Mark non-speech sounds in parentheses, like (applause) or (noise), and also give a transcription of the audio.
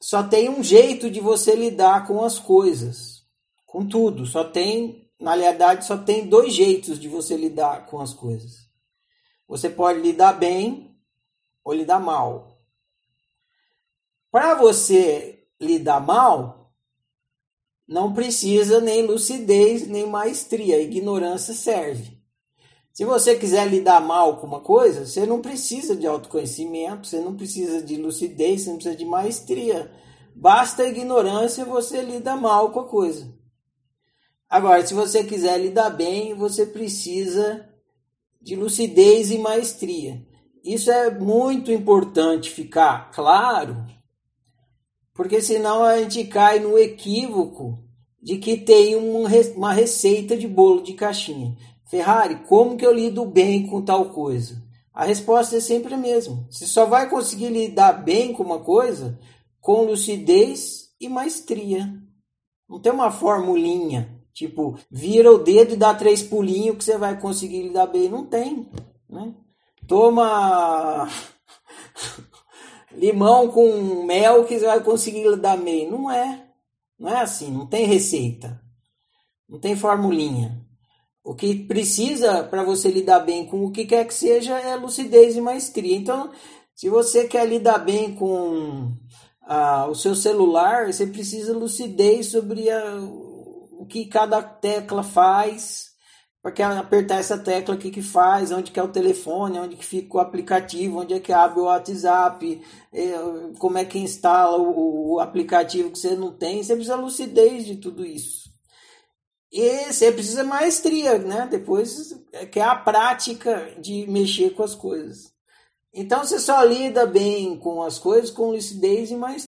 só tem um jeito de você lidar com as coisas, com tudo. Só tem, na realidade, só tem dois jeitos de você lidar com as coisas. Você pode lidar bem ou lidar mal. Para você lidar mal, não precisa nem lucidez nem maestria, ignorância serve. Se você quiser lidar mal com uma coisa, você não precisa de autoconhecimento, você não precisa de lucidez, você não precisa de maestria. Basta ignorância você lida mal com a coisa. Agora, se você quiser lidar bem, você precisa de lucidez e maestria. Isso é muito importante ficar claro, porque senão a gente cai no equívoco de que tem uma receita de bolo de caixinha. Ferrari, como que eu lido bem com tal coisa? A resposta é sempre a mesma. Você só vai conseguir lidar bem com uma coisa com lucidez e maestria. Não tem uma formulinha, tipo, vira o dedo e dá três pulinhos que você vai conseguir lidar bem. Não tem. Né? Toma (laughs) limão com mel que você vai conseguir lidar bem. Não é. Não é assim. Não tem receita. Não tem formulinha. O que precisa para você lidar bem com o que quer que seja é lucidez e maestria. Então, se você quer lidar bem com ah, o seu celular, você precisa lucidez sobre a, o que cada tecla faz, porque apertar essa tecla, o que, que faz, onde que é o telefone, onde que fica o aplicativo, onde é que abre o WhatsApp, é, como é que instala o, o aplicativo que você não tem, você precisa lucidez de tudo isso. E você precisa maestria, né? Depois, é que é a prática de mexer com as coisas. Então, você só lida bem com as coisas com lucidez e maestria.